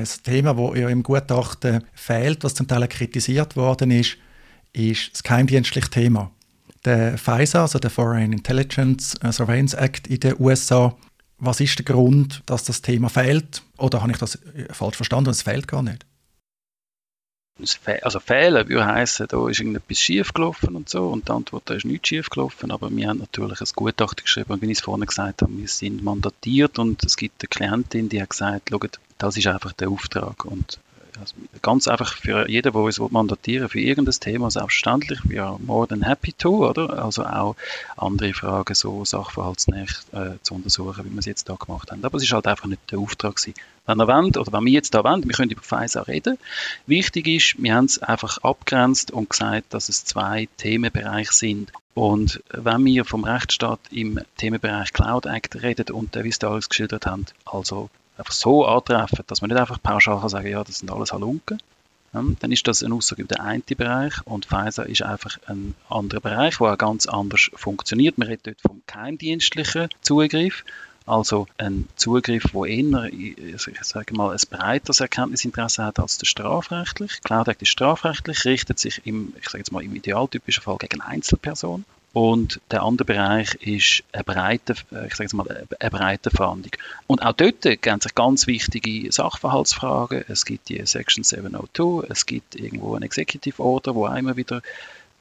Ein Thema, das ja im Gutachten fehlt, was zum Teil kritisiert worden ist, ist das geheimdienstliche Thema. Der FISA, also der Foreign Intelligence Surveillance Act in den USA, was ist der Grund, dass das Thema fehlt? Oder habe ich das äh, falsch verstanden? Es fehlt gar nicht. Also fehlen würde heißen, da ist irgendetwas schief gelaufen und so und die Antwort, da ist nichts schief gelaufen, aber wir haben natürlich ein Gutachten geschrieben und wie ich es vorhin gesagt habe, wir sind mandatiert und es gibt eine Klientin, die hat gesagt, schaut, das ist einfach der Auftrag und also ganz einfach für jeden, der uns mandatieren für irgendein Thema, selbstverständlich, we are more than happy to, oder? Also auch andere Fragen so sachverhaltsnäher äh, zu untersuchen, wie wir es jetzt da gemacht haben. Aber es ist halt einfach nicht der Auftrag gewesen. Wenn ihr wollt, oder wenn wir jetzt da wollen, wir können über FISA reden. Wichtig ist, wir haben es einfach abgrenzt und gesagt, dass es zwei Themenbereiche sind. Und wenn wir vom Rechtsstaat im Themenbereich Cloud Act reden und wie es da alles geschildert haben, also einfach so antreffen, dass man nicht einfach pauschal kann sagen, ja, das sind alles Halunken, dann ist das eine Aussage über den einen Bereich und Pfizer ist einfach ein anderer Bereich, der auch ganz anders funktioniert. Man redet dort vom geheimdienstlichen Zugriff, also ein Zugriff, wo eher, ich sage mal, ein breiteres Erkenntnisinteresse hat als der strafrechtlich. Cloud Act ist strafrechtlich, richtet sich im, ich sage jetzt mal, im idealtypischen Fall gegen Einzelpersonen. Und der andere Bereich ist eine breite, äh, ich sage mal, eine breite Fahndung. Und auch dort gehen sich ganz wichtige Sachverhaltsfragen. Es gibt die Section 702, es gibt irgendwo ein Executive Order, wo einmal wieder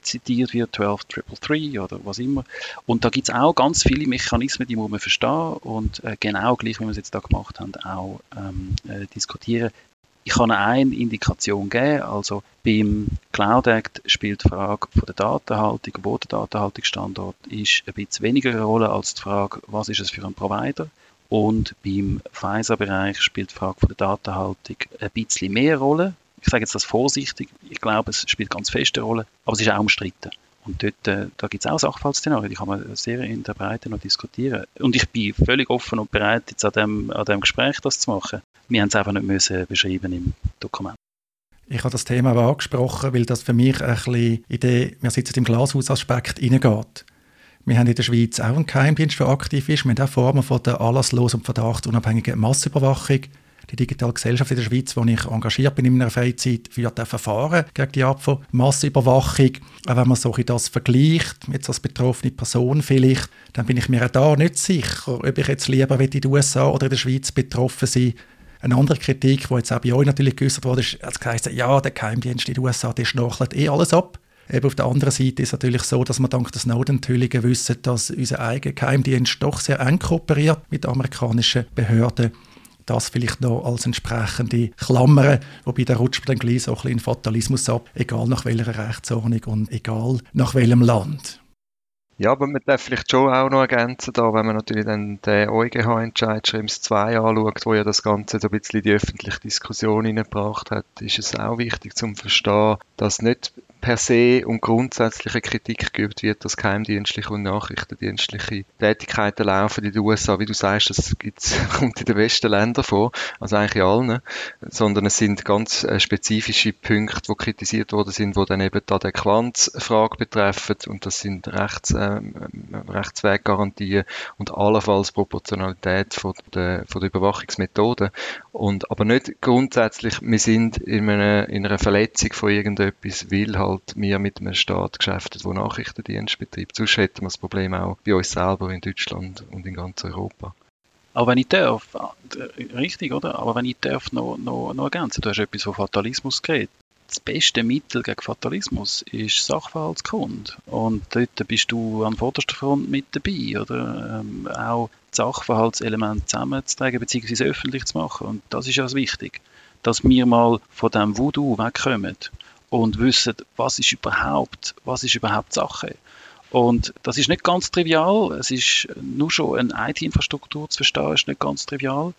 zitiert wird, 12333 oder was immer. Und da gibt es auch ganz viele Mechanismen, die muss man verstehen und äh, genau gleich, wie wir es jetzt da gemacht haben, auch ähm, äh, diskutieren. Ich kann eine Indikation geben, also beim Cloud Act spielt die Frage von der Datenhaltung, wo der Datenhaltungsstandort ist, ein bisschen weniger eine Rolle als die Frage, was ist es für ein Provider. Und beim Pfizer-Bereich spielt die Frage von der Datenhaltung ein bisschen mehr Rolle. Ich sage jetzt das vorsichtig, ich glaube, es spielt ganz feste Rolle, aber es ist auch umstritten. Und dort, äh, da gibt es auch Sachverhaltsszenarien, die kann man sehr in der Breite noch diskutieren. Und ich bin völlig offen und bereit, jetzt an dem, an dem Gespräch das zu machen. Wir haben es einfach nicht müssen beschreiben im Dokument. Ich habe das Thema aber angesprochen, weil das für mich ein bisschen in den, wir sitzen im Glashausaspekt hineingeht. Wir haben in der Schweiz auch einen Geheimdienst, der aktiv ist. Wir haben auch Formen von der anlasslosen und verdachtsunabhängigen Massüberwachung die digitale Gesellschaft in der Schweiz, wo ich engagiert bin in meiner Freizeit, führt ein Verfahren gegen die Art von Massenüberwachung. Auch wenn man so das vergleicht, jetzt als betroffene Person vielleicht, dann bin ich mir auch da nicht sicher, ob ich jetzt lieber in den USA oder in der Schweiz betroffen sein eine andere Kritik, die jetzt auch bei euch natürlich geäußert wurde, ist, als geheißen, ja, der Geheimdienst in den USA, der schnorchelt eh alles ab. Eben auf der anderen Seite ist es natürlich so, dass wir dank der Snowden-Enthüllungen wissen, dass unser eigener Geheimdienst doch sehr eng kooperiert mit amerikanischen Behörden das vielleicht noch als entsprechende Klammer, wobei der rutscht dann gleich so ein bisschen in Fatalismus ab, egal nach welcher Rechtsordnung und egal nach welchem Land. Ja, aber man darf vielleicht schon auch noch ergänzen, da, wenn man natürlich dann den EuGH-Entscheid Schrems 2 anschaut, wo ja das Ganze so ein bisschen die öffentliche Diskussion hineingebracht hat, ist es auch wichtig zum Verstehen, dass nicht per se und grundsätzliche Kritik geübt wird, dass geheimdienstliche und nachrichtendienstliche Tätigkeiten laufen in den USA. Wie du sagst, das gibt's, kommt in den besten Ländern vor, also eigentlich in allen, sondern es sind ganz äh, spezifische Punkte, die kritisiert worden sind, die dann eben die Adäquanzfrage betreffen und das sind Rechts, äh, Rechtsweggarantien und allenfalls Proportionalität von der, von der Überwachungsmethoden. Und, aber nicht grundsätzlich, wir sind in einer, in einer Verletzung von irgendetwas, weil halt halt wir mit einem Staat geschäftet, der Nachrichtendienst betreibt. Sonst hätten wir das Problem auch bei uns selber in Deutschland und in ganz Europa. Aber wenn ich darf, äh, richtig, oder? Aber wenn ich darf noch, noch, noch ergänzen, du hast etwas von Fatalismus geredet. Das beste Mittel gegen Fatalismus ist Sachverhaltskunde. Und dort bist du an vorderster Front mit dabei, oder? Ähm, auch das Sachverhaltselement zusammenzutragen, bzw. öffentlich zu machen. Und das ist ja das Wichtige, dass wir mal von dem Voodoo wegkommen und wissen, was ist überhaupt, was ist überhaupt Sache. Und das ist nicht ganz trivial. Es ist nur schon eine IT-Infrastruktur zu verstehen, ist nicht ganz trivial.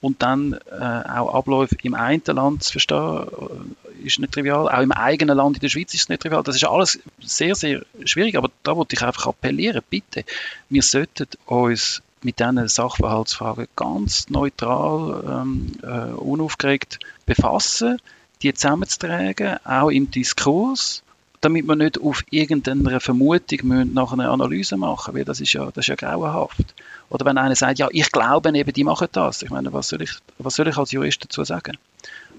Und dann äh, auch Abläufe im einen Land zu verstehen, äh, ist nicht trivial. Auch im eigenen Land in der Schweiz ist es nicht trivial. Das ist alles sehr, sehr schwierig. Aber da wollte ich einfach appellieren, bitte, wir sollten uns mit diesen Sachverhaltsfragen ganz neutral, ähm, äh, unaufgeregt befassen die zusammenzutragen, auch im Diskurs, damit wir nicht auf irgendeiner Vermutung müssen nach einer Analyse machen weil das ist ja, das ist ja grauenhaft. Oder wenn einer sagt, ja, ich glaube eben, die machen das. Ich meine, was soll ich, was soll ich als Jurist dazu sagen?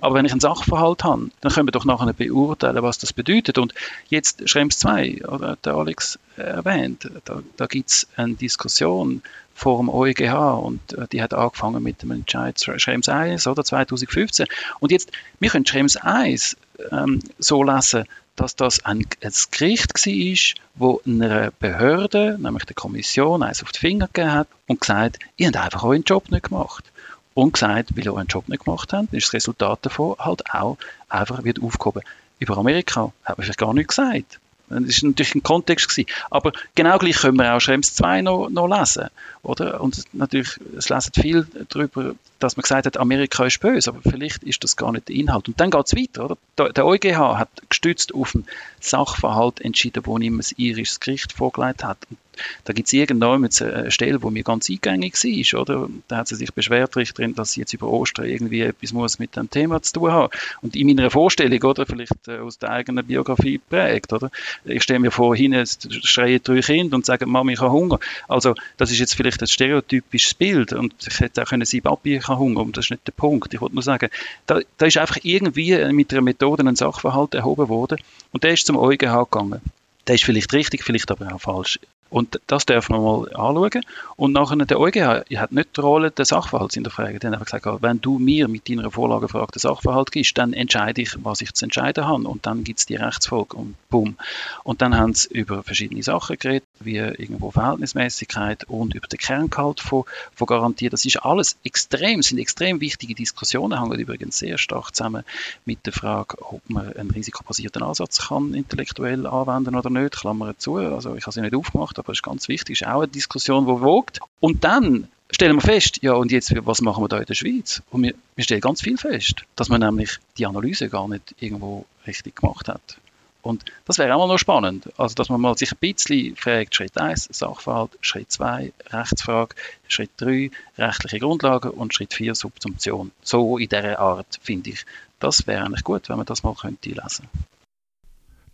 Aber wenn ich einen Sachverhalt habe, dann können wir doch nachher beurteilen, was das bedeutet. Und jetzt Schrems 2, oder der Alex erwähnt, da, da gibt es eine Diskussion vor dem EuGH und äh, die hat angefangen mit dem Entscheid Schrems 1 oder 2015. Und jetzt, wir können Schrems 1 ähm, so lesen, dass das ein, ein Gericht war, wo einer Behörde, nämlich der Kommission, eins auf die Finger gegeben hat und gesagt, ihr habt einfach euren Job nicht gemacht. Und gesagt, weil ihr euren Job nicht gemacht habt, ist das Resultat davon halt auch einfach wird aufgehoben. Über Amerika hat man vielleicht gar nichts gesagt. Das war natürlich ein Kontext. Gewesen. Aber genau gleich können wir auch Schrems 2 noch, noch lesen. Oder? Und natürlich, es lesen viel darüber, dass man gesagt hat, Amerika ist böse, aber vielleicht ist das gar nicht der Inhalt. Und dann geht es weiter. Oder? Der EuGH hat gestützt auf einen Sachverhalt entschieden, wo ihm ein irisches Gericht vorgelegt hat. Und da gibt es irgendwann eine Stelle, wo mir ganz eingängig war, oder? Da hat sie sich beschwert, Richterin, dass sie jetzt über Ostern irgendwie etwas muss mit dem Thema zu tun haben. Und in meiner Vorstellung, oder, vielleicht äh, aus der eigenen Biografie prägt, oder? Ich stelle mir vor, hinten schreien drei Kinder und sagen, Mama, ich habe Hunger. Also, das ist jetzt vielleicht ein stereotypisches Bild und ich hätte auch können sagen, Papi, ich habe Hunger, und das ist nicht der Punkt. Ich wollte nur sagen, da, da ist einfach irgendwie mit einer Methode ein Sachverhalt erhoben worden und der ist zum EuGH gegangen. Der ist vielleicht richtig, vielleicht aber auch falsch. Und das dürfen wir mal anschauen. Und nachher der EuGH hat nicht die Rolle des Sachverhalts in der Frage. Die haben einfach gesagt, wenn du mir mit deiner Vorlagefrage den Sachverhalt gibst, dann entscheide ich, was ich zu entscheiden habe. Und dann gibt es die Rechtsfolge und bumm. Und dann haben sie über verschiedene Sachen geredet, wie irgendwo Verhältnismäßigkeit und über den Kerngehalt von, von Garantie. Das ist alles extrem, sind extrem wichtige Diskussionen, hängen übrigens sehr stark zusammen mit der Frage, ob man einen risikobasierten Ansatz kann intellektuell anwenden oder nicht. Klammer zu, also ich habe sie nicht aufgemacht, aber ist ganz wichtig, ist auch eine Diskussion, die wogt. Und dann stellen wir fest, ja und jetzt, was machen wir da in der Schweiz? Und wir, wir stellen ganz viel fest, dass man nämlich die Analyse gar nicht irgendwo richtig gemacht hat. Und das wäre auch mal noch spannend, also dass man mal sich ein bisschen fragt, Schritt 1, Sachverhalt, Schritt 2, Rechtsfrage, Schritt 3, rechtliche Grundlagen und Schritt 4, Subsumption. So in dieser Art, finde ich. Das wäre eigentlich gut, wenn man das mal könnte lesen könnte.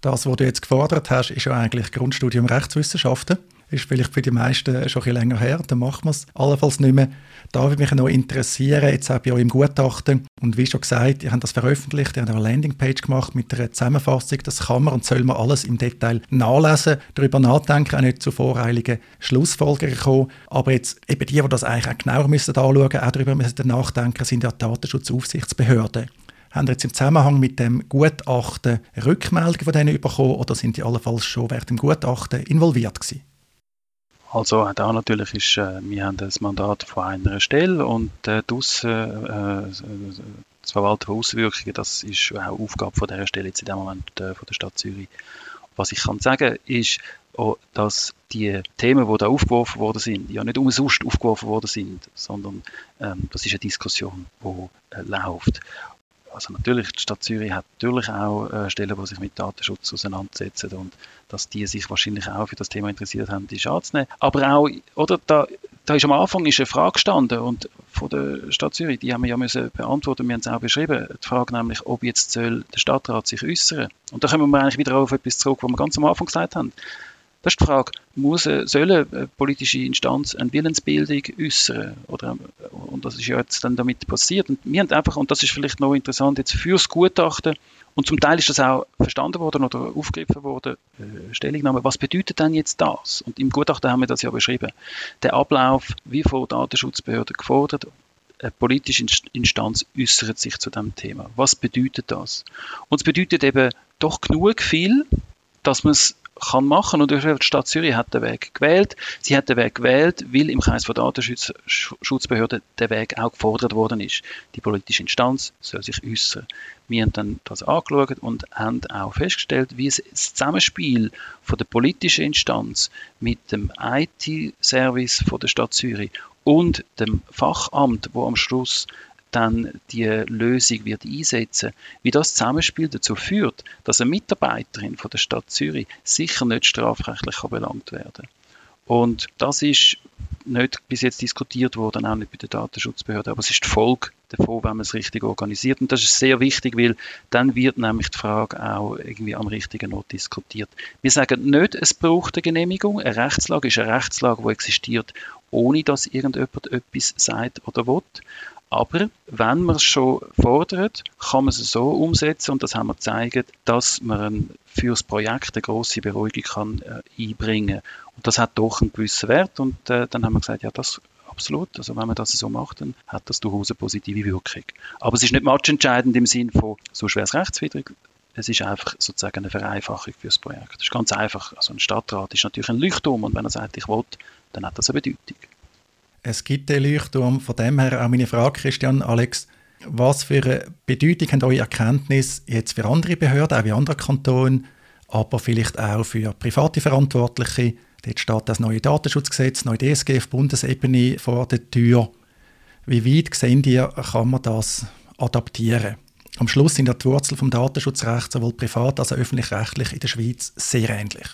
Das, was du jetzt gefordert hast, ist ja eigentlich Grundstudium Rechtswissenschaften. Ist vielleicht für die meisten schon ein bisschen länger her, dann machen wir es allenfalls nicht mehr. Da würde mich noch interessieren, jetzt auch bei euch im Gutachten, und wie schon gesagt, ihr habt das veröffentlicht, ihr habt eine Landingpage gemacht mit einer Zusammenfassung, das kann man und soll man alles im Detail nachlesen, darüber nachdenken, auch nicht zu voreiligen Schlussfolgerungen kommen. Aber jetzt eben die, die das eigentlich auch genauer müssen anschauen müssen, auch darüber müssen nachdenken, sind ja Datenschutzaufsichtsbehörden. Haben Sie jetzt im Zusammenhang mit dem Gutachten Rückmeldungen von denen bekommen oder sind die allenfalls schon während dem Gutachten involviert gewesen? Also da natürlich ist, äh, wir haben das Mandat von einer Stelle und äh, das, äh, das Verwalten von Auswirkungen, das ist auch Aufgabe von dieser Stelle jetzt in dem Moment äh, von der Stadt Zürich. Was ich kann sagen ist, auch, dass die Themen, die da aufgeworfen worden sind, ja nicht umsonst aufgeworfen worden sind, sondern ähm, das ist eine Diskussion, die äh, läuft. Also natürlich, die Stadt Zürich hat natürlich auch äh, Stellen, die sich mit Datenschutz auseinandersetzen und dass die sich wahrscheinlich auch für das Thema interessiert haben, ist anzunehmen. Aber auch, oder, da, da ist am Anfang ist eine Frage gestanden und von der Stadt Zürich, die haben wir ja müssen beantworten, wir haben es auch beschrieben, die Frage nämlich, ob jetzt soll der Stadtrat sich äußern. Und da kommen wir eigentlich wieder auf etwas zurück, was wir ganz am Anfang gesagt haben. Das ist die Frage, muss, eine politische Instanz eine Willensbildung äußern? Oder, und das ist ja jetzt dann damit passiert. Und wir haben einfach, und das ist vielleicht noch interessant jetzt fürs Gutachten, und zum Teil ist das auch verstanden worden oder aufgegriffen worden, äh, Stellungnahme, was bedeutet denn jetzt das? Und im Gutachten haben wir das ja beschrieben. Der Ablauf, wie von Datenschutzbehörden gefordert, eine politische Instanz äußert sich zu dem Thema. Was bedeutet das? Und es bedeutet eben doch genug viel, dass man es kann machen. Und die Stadt Zürich hat den Weg gewählt. Sie hat den Weg gewählt, weil im Kreis der Datenschutzbehörden der Weg auch gefordert worden ist. Die politische Instanz soll sich äußern. Wir haben dann das angeschaut und haben auch festgestellt, wie das Zusammenspiel von der politischen Instanz mit dem IT-Service der Stadt Zürich und dem Fachamt, wo am Schluss dann die Lösung wird einsetzen, wie das Zusammenspiel dazu führt, dass eine Mitarbeiterin von der Stadt Zürich sicher nicht strafrechtlich belangt werden kann. Und das ist nicht bis jetzt diskutiert worden, auch nicht bei der Datenschutzbehörde, aber es ist die Folge davon, wenn man es richtig organisiert. Und das ist sehr wichtig, weil dann wird nämlich die Frage auch irgendwie am richtigen Ort diskutiert. Wir sagen nicht, es braucht eine Genehmigung. Eine Rechtslage ist eine Rechtslage, die existiert, ohne dass irgendjemand etwas sagt oder will. Aber wenn man es schon fordert, kann man es so umsetzen und das haben wir gezeigt, dass man für das Projekt eine grosse Beruhigung kann, äh, einbringen kann. Und das hat doch einen gewissen Wert und äh, dann haben wir gesagt, ja, das absolut. Also wenn man das so macht, dann hat das durchaus eine positive Wirkung. Aber es ist nicht matchentscheidend im Sinn von, so schwer rechtswidrig, es ist einfach sozusagen eine Vereinfachung für das Projekt. Das ist ganz einfach. Also ein Stadtrat ist natürlich ein Leuchtturm und wenn er sagt, ich will, dann hat das eine Bedeutung. Es gibt den Leuchtturm. Von dem her auch meine Frage, Christian, Alex, was für eine Bedeutung haben eure Erkenntnisse jetzt für andere Behörden, auch wie andere Kantone, aber vielleicht auch für private Verantwortliche? Dort steht das neue Datenschutzgesetz, neue DSG auf Bundesebene vor der Tür. Wie weit sehen ihr, kann man das adaptieren? Am Schluss sind die Wurzeln vom Datenschutzrecht sowohl privat als auch öffentlich-rechtlich in der Schweiz sehr ähnlich.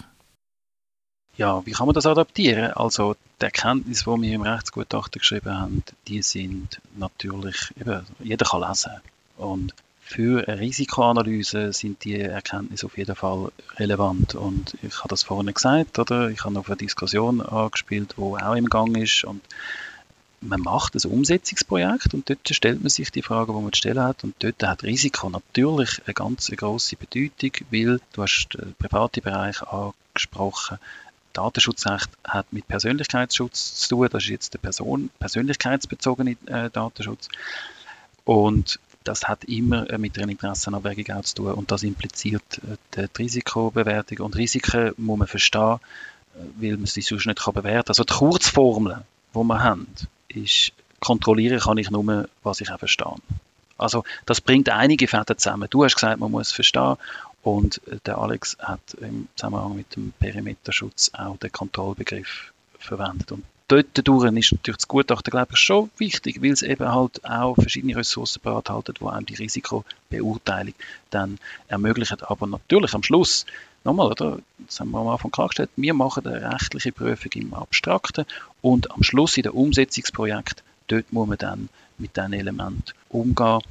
Ja, wie kann man das adaptieren? Also die Erkenntnisse, die wir im Rechtsgutachten geschrieben haben, die sind natürlich, eben, jeder kann lesen. Und für eine Risikoanalyse sind die Erkenntnisse auf jeden Fall relevant. Und ich habe das vorhin gesagt, oder? Ich habe auf eine Diskussion angespielt, die auch im Gang ist. Und man macht ein Umsetzungsprojekt und dort stellt man sich die Frage, die man zu stellen hat. Und dort hat Risiko natürlich eine ganz große Bedeutung, weil du hast den privaten Bereich angesprochen. Datenschutzrecht hat mit Persönlichkeitsschutz zu tun. Das ist jetzt der Person, persönlichkeitsbezogene äh, Datenschutz. Und das hat immer äh, mit einer Interessenabwägung auch zu tun. Und das impliziert äh, die Risikobewertung. Und Risiken muss man verstehen, äh, weil man sie sonst nicht kann bewerten kann. Also die Kurzformeln, die wir haben, ist, kontrollieren kann ich nur, was ich auch verstehe. Also das bringt einige Fäden zusammen. Du hast gesagt, man muss verstehen und der Alex hat im Zusammenhang mit dem Perimeterschutz auch den Kontrollbegriff verwendet. Und dort durch ist natürlich das Gutachten, glaube ich, schon wichtig, weil es eben halt auch verschiedene Ressourcen bereithält, die einem die Risikobeurteilung dann ermöglichen. Aber natürlich am Schluss nochmal, oder? Das haben wir am Anfang klargestellt. Wir machen eine rechtliche Prüfung im Abstrakten und am Schluss in dem Umsetzungsprojekt, dort muss man dann mit diesen Elementen umgehen.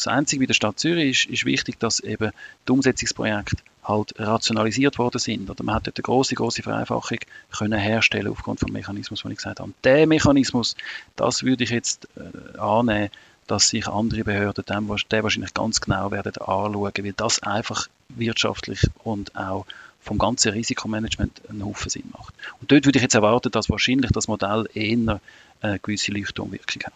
Das Einzige bei der Stadt Zürich ist, ist wichtig, dass eben die Umsetzungsprojekte halt rationalisiert worden sind. Oder man hat dort eine große, große Vereinfachung können herstellen aufgrund vom Mechanismus, den ich gesagt habe. Und der Mechanismus, das würde ich jetzt äh, annehmen, dass sich andere Behörden dem, den wahrscheinlich ganz genau werden anschauen, weil das einfach wirtschaftlich und auch vom ganzen Risikomanagement einen Haufen Sinn macht. Und dort würde ich jetzt erwarten, dass wahrscheinlich das Modell eher eine gewisse Leuchtturmwirkung hat.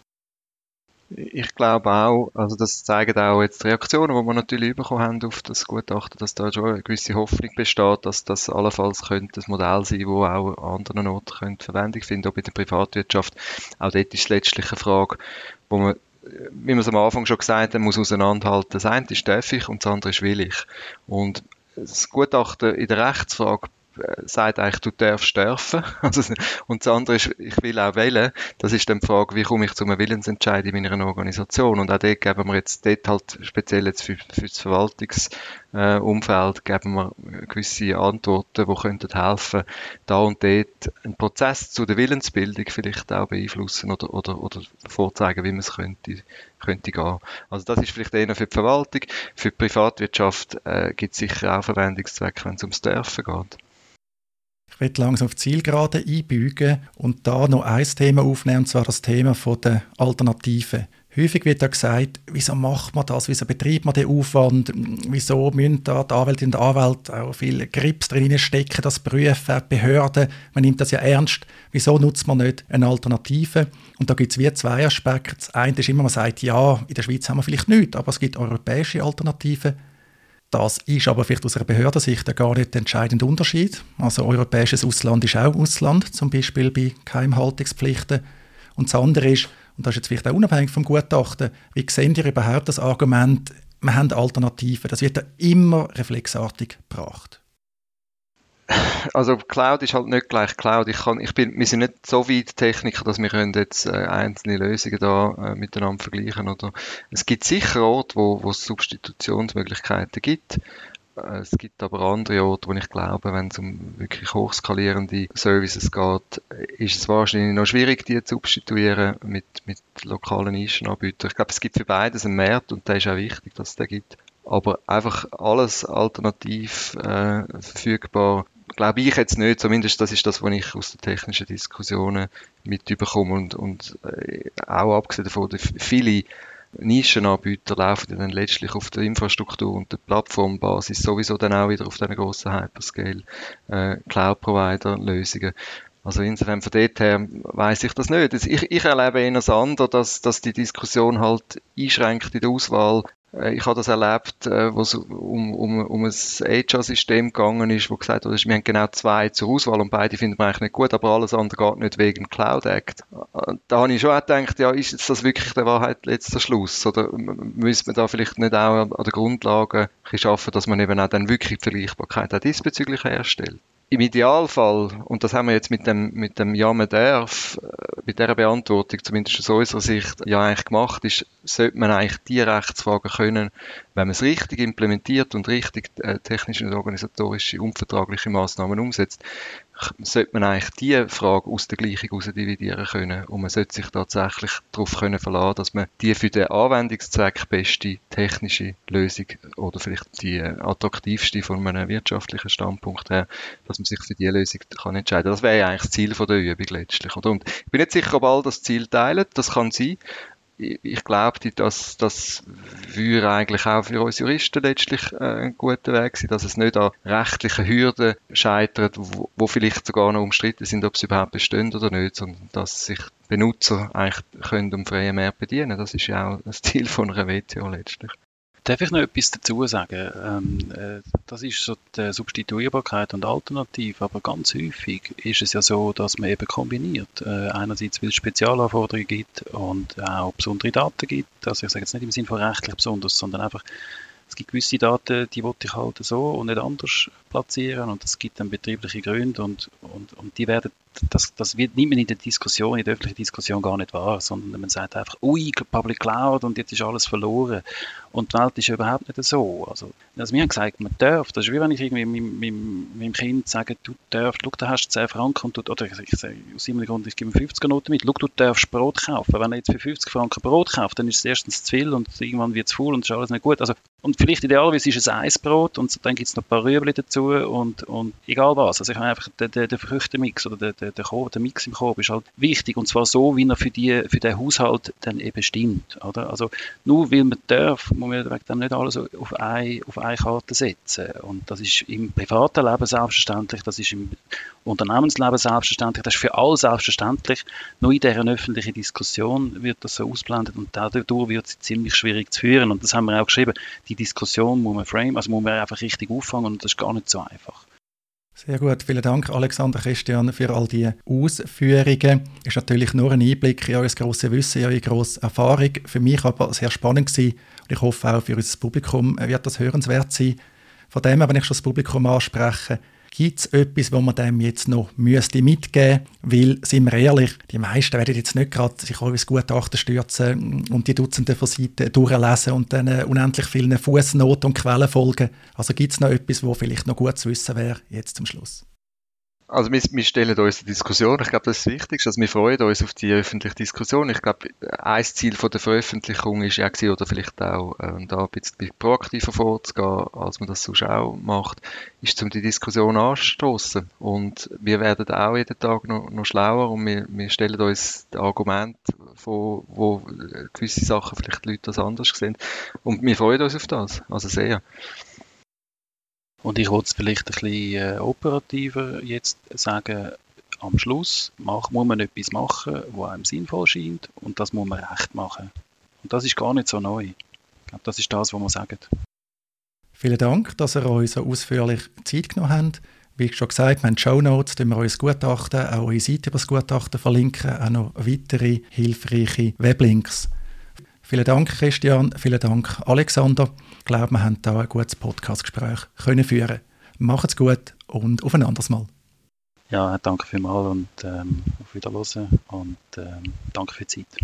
Ich glaube auch, also das zeigen auch jetzt die Reaktionen, die wir natürlich bekommen haben auf das Gutachten, dass da schon eine gewisse Hoffnung besteht, dass das allenfalls könnte ein Modell sein, das auch an anderen Orten könnte Verwendung finden, auch bei der Privatwirtschaft. Auch dort ist letztlich eine Frage, wo man wie wir es am Anfang schon gesagt haben, muss auseinanderhalten. Das eine ist darf ich und das andere ist will ich. Und das Gutachten in der Rechtsfrage sagt eigentlich, du darfst sterben. Also, und das andere ist, ich will auch wählen. Das ist dann die Frage, wie komme ich zu einem Willensentscheid in meiner Organisation? Und auch dort geben wir jetzt, dort halt speziell jetzt für, für das Verwaltungsumfeld, äh, geben wir gewisse Antworten, die könnten helfen, da und dort einen Prozess zu der Willensbildung vielleicht auch beeinflussen oder, oder, oder vorzeigen, wie man es könnte, könnte gehen. Also das ist vielleicht eher für die Verwaltung. Für die Privatwirtschaft äh, gibt es sicher auch Verwendungszwecke, wenn es ums Dürfen geht. Ich werde langsam auf die Zielgerade einbügen und da noch ein Thema aufnehmen, und zwar das Thema der Alternativen. Häufig wird da gesagt, wieso macht man das, wieso betreibt man den Aufwand, wieso müssen da die Anwältinnen und Anwälte auch viel Grips drin stecken, das prüfen, Behörden, man nimmt das ja ernst, wieso nutzt man nicht eine Alternative? Und da gibt es wie zwei Aspekte. Das eine ist immer, man sagt, ja, in der Schweiz haben wir vielleicht nichts, aber es gibt europäische Alternativen. Das ist aber vielleicht aus einer Behördensicht gar nicht der entscheidende Unterschied. Also europäisches Ausland ist auch Ausland, zum Beispiel bei Geheimhaltungspflichten. Und das andere ist, und das ist jetzt vielleicht auch unabhängig vom Gutachten, wie sehen ihr überhaupt das Argument, wir haben Alternativen? Das wird ja immer reflexartig gebracht also Cloud ist halt nicht gleich Cloud. Ich kann, ich bin, wir sind nicht so weit Techniker, dass wir können jetzt äh, einzelne Lösungen da äh, miteinander vergleichen. Oder es gibt sicher Orte, wo, es Substitutionsmöglichkeiten gibt. Äh, es gibt aber andere Orte, wo ich glaube, wenn es um wirklich hochskalierende Services geht, ist es wahrscheinlich noch schwierig, die zu substituieren mit, mit lokalen Nischenanbietern. Ich glaube, es gibt für beides einen Markt und da ist auch wichtig, dass es den gibt. Aber einfach alles alternativ äh, verfügbar glaube ich jetzt nicht. Zumindest das ist das, was ich aus den technischen Diskussionen mitbekomme und, und äh, auch abgesehen davon, viele Nischenanbieter laufen dann letztlich auf der Infrastruktur und der Plattformbasis sowieso dann auch wieder auf diesen grossen Hyperscale äh, Cloud-Provider-Lösungen. Also insofern von dort her weiß ich das nicht. Ich, ich erlebe eher das andere, dass, dass die Diskussion halt einschränkt in der Auswahl ich habe das erlebt, äh, wo es um, um, um ein HR-System gegangen ist, wo gesagt wurde, wir haben genau zwei zur Auswahl und beide finden wir eigentlich nicht gut, aber alles andere geht nicht wegen Cloud Act. Äh, da habe ich schon auch gedacht, ja, ist das wirklich der Wahrheit letzter Schluss? Oder müssen wir da vielleicht nicht auch an der Grundlage schaffen, dass man eben auch dann wirklich die Vergleichbarkeit auch diesbezüglich herstellt? Im Idealfall, und das haben wir jetzt mit dem, mit dem Ja, man darf, äh, mit dieser Beantwortung, zumindest aus unserer Sicht, ja eigentlich gemacht, ist, sollte man eigentlich die Rechtsfragen können, wenn man es richtig implementiert und richtig äh, technische und organisatorische und vertragliche Maßnahmen umsetzt, sollte man eigentlich diese Frage aus der Gleichung heraus dividieren können. Und man sollte sich tatsächlich darauf können verlassen, dass man die für den Anwendungszweck beste technische Lösung oder vielleicht die attraktivste von einem wirtschaftlichen Standpunkt her, dass man sich für diese Lösung kann entscheiden kann. Das wäre eigentlich das Ziel von der Übung letztlich. Oder? Und ich bin nicht sicher, ob all das Ziel teilen. Das kann sein ich glaube, dass das würde eigentlich auch für uns Juristen letztlich äh, ein guter Weg sein, dass es nicht an rechtlichen Hürden scheitert, wo, wo vielleicht sogar noch umstritten sind, ob sie überhaupt bestehen oder nicht, sondern dass sich Benutzer eigentlich können um freien Markt bedienen. Das ist ja auch das Ziel von einer WTO letztlich. Darf ich noch etwas dazu sagen? Ähm, äh, das ist so die Substituierbarkeit und Alternative, aber ganz häufig ist es ja so, dass man eben kombiniert. Äh, einerseits, weil es Spezialanforderungen gibt und auch besondere Daten gibt. Also ich sage jetzt nicht im Sinne von rechtlich besonders, sondern einfach, es gibt gewisse Daten, die wollte ich halt so und nicht anders platzieren und es gibt dann betriebliche Gründe und, und, und die werden das, das wird, man in der Diskussion, in der öffentlichen Diskussion gar nicht wahr, sondern man sagt einfach, ui, Public Cloud und jetzt ist alles verloren. Und die Welt ist überhaupt nicht so. Also, also wir haben gesagt, man darf, das ist wie wenn ich irgendwie meinem, meinem, Kind sage, du darfst, schau, da hast du 10 Franken und du, oder ich, ich sage, aus irgendeinem Grund, ich gebe ihm 50 Noten mit, schau, du darfst Brot kaufen. Wenn er jetzt für 50 Franken Brot kauft, dann ist es erstens zu viel und irgendwann wird es faul und ist alles nicht gut. Also, und vielleicht idealerweise ist es Eisbrot und dann gibt es noch ein paar Rüebli dazu und, und egal was. Also ich habe einfach den, den, den Früchtemix oder den, der, der, Korb, der Mix im Korb ist halt wichtig und zwar so, wie er für, die, für den Haushalt dann eben stimmt. Oder? Also nur weil man darf, muss man dem nicht alles auf eine, auf eine Karte setzen. Und das ist im privaten Leben selbstverständlich, das ist im Unternehmensleben selbstverständlich, das ist für alle selbstverständlich. Nur in dieser öffentlichen Diskussion wird das so ausblendet und dadurch wird es ziemlich schwierig zu führen. Und das haben wir auch geschrieben, die Diskussion muss man frame, also muss man einfach richtig auffangen und das ist gar nicht so einfach. Sehr gut, vielen Dank Alexander Christian für all die Ausführungen. Ist natürlich nur ein Einblick in euer grosses Wissen, in eure grosse Erfahrung. Für mich aber sehr spannend gewesen und ich hoffe auch für unser Publikum wird das hörenswert sein. Von dem, wenn ich schon das Publikum anspreche, Gibt es etwas, wo man dem jetzt noch müsste mitgeben müsste? Weil, sind wir ehrlich, die meisten werden jetzt nicht gerade sich auch ins Gutachten stürzen und die Dutzende von Seiten durchlesen und dann äh, unendlich vielen Fußnoten und Quellen folgen. Also gibt es noch etwas, wo vielleicht noch gut zu wissen wäre, jetzt zum Schluss? Also wir, wir stellen uns die Diskussion. Ich glaube, das ist das Wichtigste. Also wir freuen uns auf die öffentliche Diskussion. Ich glaube, ein Ziel von der Veröffentlichung ist ja gewesen, oder vielleicht auch äh, da ein bisschen proaktiver vorzugehen, als man das sonst auch macht, ist, um die Diskussion anzustoßen. Und wir werden auch jeden Tag noch, noch schlauer und wir, wir stellen uns Argumente vor, wo gewisse Sachen vielleicht die Leute das anders sehen. Und wir freuen uns auf das. Also sehr. Und ich wollte es vielleicht ein bisschen äh, operativer jetzt sagen, am Schluss muss man etwas machen, was einem sinnvoll scheint und das muss man recht machen. Und das ist gar nicht so neu. Ich glaube, das ist das, was man sagt. Vielen Dank, dass ihr euch so ausführlich Zeit genommen habt. Wie schon gesagt, wir haben Show Notes, wir euer Gutachten, auch eure Seite über das Gutachten verlinken, auch noch weitere hilfreiche Weblinks. Vielen Dank, Christian. Vielen Dank, Alexander. Ich glaube, wir haben hier ein gutes Podcastgespräch können führen. Macht's gut und auf ein anderes Mal. Ja, danke vielmals und ähm, auf Wiederhören und ähm, danke für die Zeit.